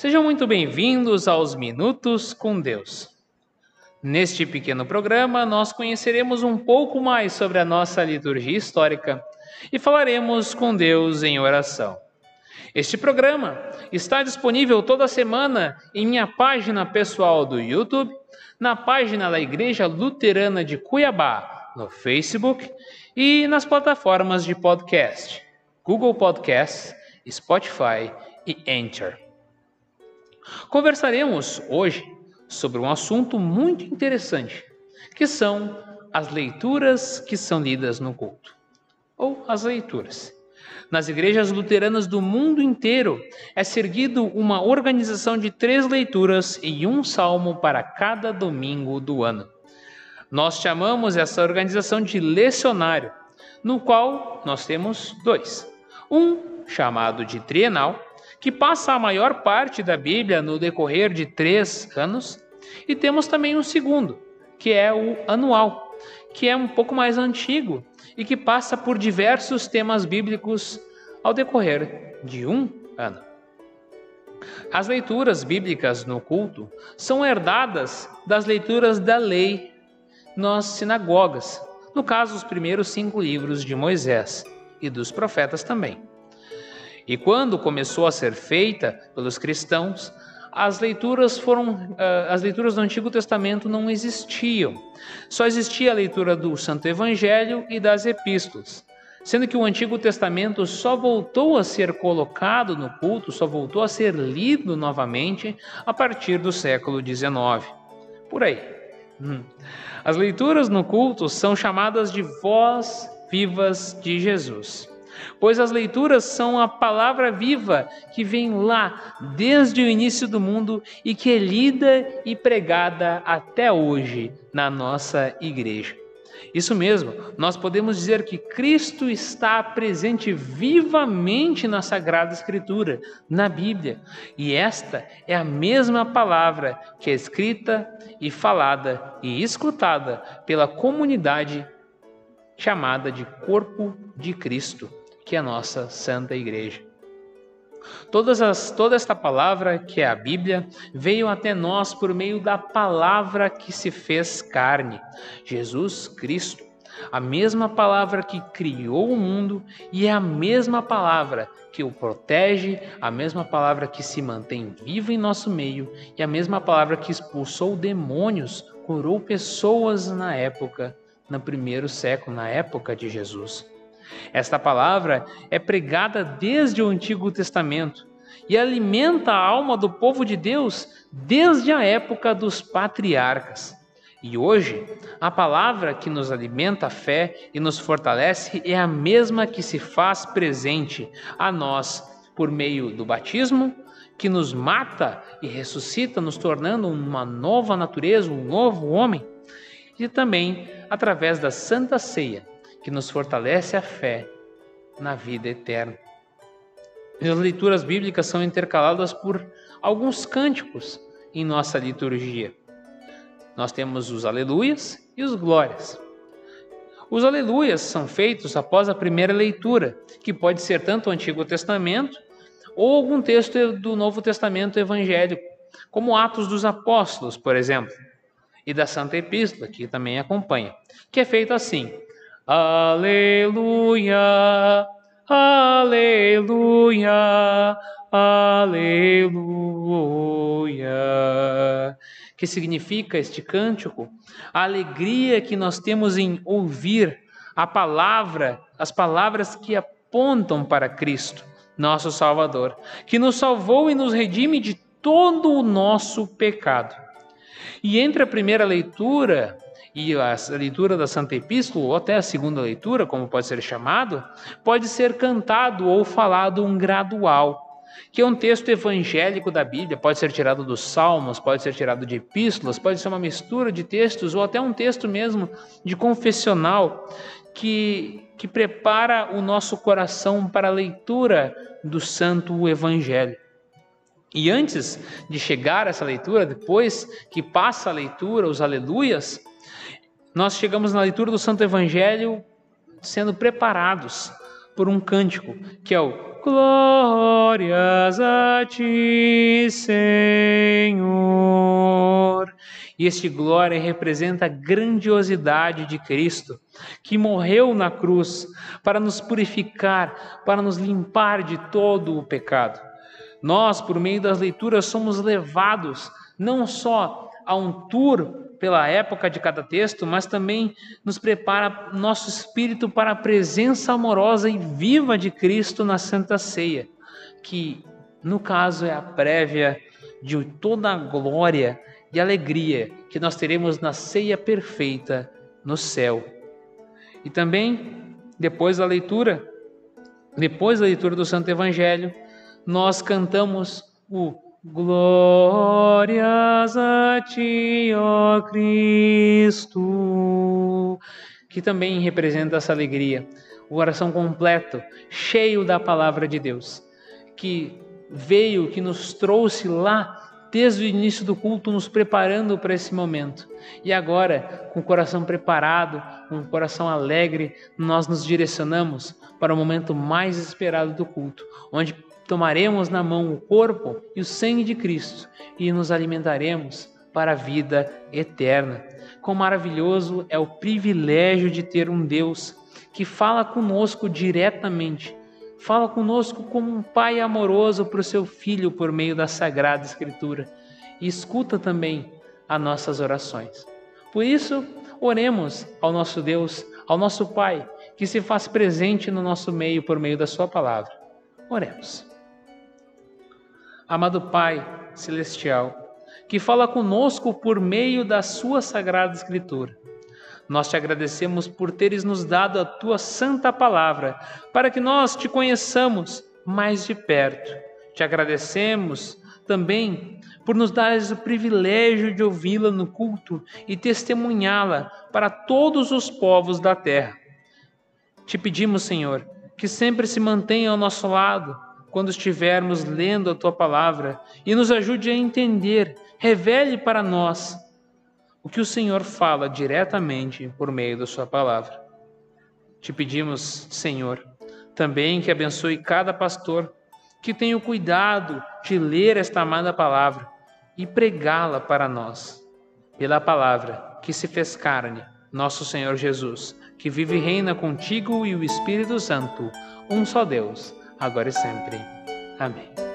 Sejam muito bem-vindos aos Minutos com Deus. Neste pequeno programa, nós conheceremos um pouco mais sobre a nossa liturgia histórica e falaremos com Deus em oração. Este programa está disponível toda semana em minha página pessoal do YouTube, na página da Igreja Luterana de Cuiabá, no Facebook e nas plataformas de podcast, Google Podcasts, Spotify e Enter. Conversaremos hoje sobre um assunto muito interessante, que são as leituras que são lidas no culto, ou as leituras. Nas igrejas luteranas do mundo inteiro é seguido uma organização de três leituras e um salmo para cada domingo do ano. Nós chamamos essa organização de lecionário, no qual nós temos dois. Um chamado de trienal, que passa a maior parte da Bíblia no decorrer de três anos, e temos também um segundo, que é o anual, que é um pouco mais antigo e que passa por diversos temas bíblicos ao decorrer de um ano. As leituras bíblicas no culto são herdadas das leituras da lei nas sinagogas, no caso, os primeiros cinco livros de Moisés e dos profetas também. E quando começou a ser feita pelos cristãos, as leituras foram eh, as leituras do Antigo Testamento não existiam. Só existia a leitura do Santo Evangelho e das epístolas, sendo que o Antigo Testamento só voltou a ser colocado no culto, só voltou a ser lido novamente a partir do século XIX. Por aí. Hum. As leituras no culto são chamadas de voz vivas de Jesus pois as leituras são a palavra viva que vem lá desde o início do mundo e que é lida e pregada até hoje na nossa igreja. Isso mesmo, nós podemos dizer que Cristo está presente vivamente na Sagrada Escritura, na Bíblia, e esta é a mesma palavra que é escrita e falada e escutada pela comunidade chamada de Corpo de Cristo que é a nossa Santa Igreja. Todas as, toda esta palavra, que é a Bíblia, veio até nós por meio da palavra que se fez carne, Jesus Cristo. A mesma palavra que criou o mundo e é a mesma palavra que o protege, a mesma palavra que se mantém viva em nosso meio e a mesma palavra que expulsou demônios, curou pessoas na época, no primeiro século, na época de Jesus. Esta palavra é pregada desde o Antigo Testamento e alimenta a alma do povo de Deus desde a época dos patriarcas. E hoje, a palavra que nos alimenta a fé e nos fortalece é a mesma que se faz presente a nós por meio do batismo, que nos mata e ressuscita, nos tornando uma nova natureza, um novo homem, e também através da Santa Ceia, que nos fortalece a fé na vida eterna. As leituras bíblicas são intercaladas por alguns cânticos em nossa liturgia. Nós temos os aleluias e os glórias. Os aleluias são feitos após a primeira leitura, que pode ser tanto o Antigo Testamento ou algum texto do Novo Testamento evangélico, como Atos dos Apóstolos, por exemplo, e da Santa Epístola, que também acompanha, que é feito assim: Aleluia, aleluia, aleluia. Que significa este cântico? A alegria que nós temos em ouvir a palavra, as palavras que apontam para Cristo, nosso Salvador, que nos salvou e nos redime de todo o nosso pecado. E entre a primeira leitura e a leitura da Santa Epístola, ou até a segunda leitura, como pode ser chamado, pode ser cantado ou falado um gradual, que é um texto evangélico da Bíblia, pode ser tirado dos Salmos, pode ser tirado de epístolas, pode ser uma mistura de textos, ou até um texto mesmo de confessional, que, que prepara o nosso coração para a leitura do Santo Evangelho. E antes de chegar a essa leitura, depois que passa a leitura, os aleluias, nós chegamos na leitura do Santo Evangelho sendo preparados por um cântico, que é o glórias a ti, Senhor. E este glória representa a grandiosidade de Cristo, que morreu na cruz para nos purificar, para nos limpar de todo o pecado. Nós, por meio das leituras, somos levados não só a um tour pela época de cada texto, mas também nos prepara nosso espírito para a presença amorosa e viva de Cristo na Santa Ceia, que no caso é a prévia de toda a glória e alegria que nós teremos na ceia perfeita no céu. E também, depois da leitura, depois da leitura do Santo Evangelho, nós cantamos o Glórias a ti, ó Cristo, que também representa essa alegria, o coração completo, cheio da palavra de Deus, que veio, que nos trouxe lá desde o início do culto, nos preparando para esse momento. E agora, com o coração preparado, com o coração alegre, nós nos direcionamos para o momento mais esperado do culto, onde tomaremos na mão o corpo e o sangue de Cristo e nos alimentaremos para a vida eterna. Quão maravilhoso é o privilégio de ter um Deus que fala conosco diretamente, fala conosco como um pai amoroso para o seu filho por meio da Sagrada Escritura e escuta também as nossas orações. Por isso, oremos ao nosso Deus, ao nosso Pai, que se faz presente no nosso meio por meio da Sua palavra. Oremos. Amado Pai Celestial, que fala conosco por meio da Sua Sagrada Escritura. Nós te agradecemos por teres nos dado a tua santa palavra, para que nós te conheçamos mais de perto. Te agradecemos também por nos dares o privilégio de ouvi-la no culto e testemunhá-la para todos os povos da terra. Te pedimos, Senhor, que sempre se mantenha ao nosso lado quando estivermos lendo a tua palavra e nos ajude a entender, revele para nós o que o Senhor fala diretamente por meio da sua palavra. Te pedimos, Senhor, também que abençoe cada pastor que tenha o cuidado de ler esta amada palavra e pregá-la para nós. Pela palavra que se fez carne, nosso Senhor Jesus, que vive e reina contigo e o Espírito Santo, um só Deus agora e sempre. Amém.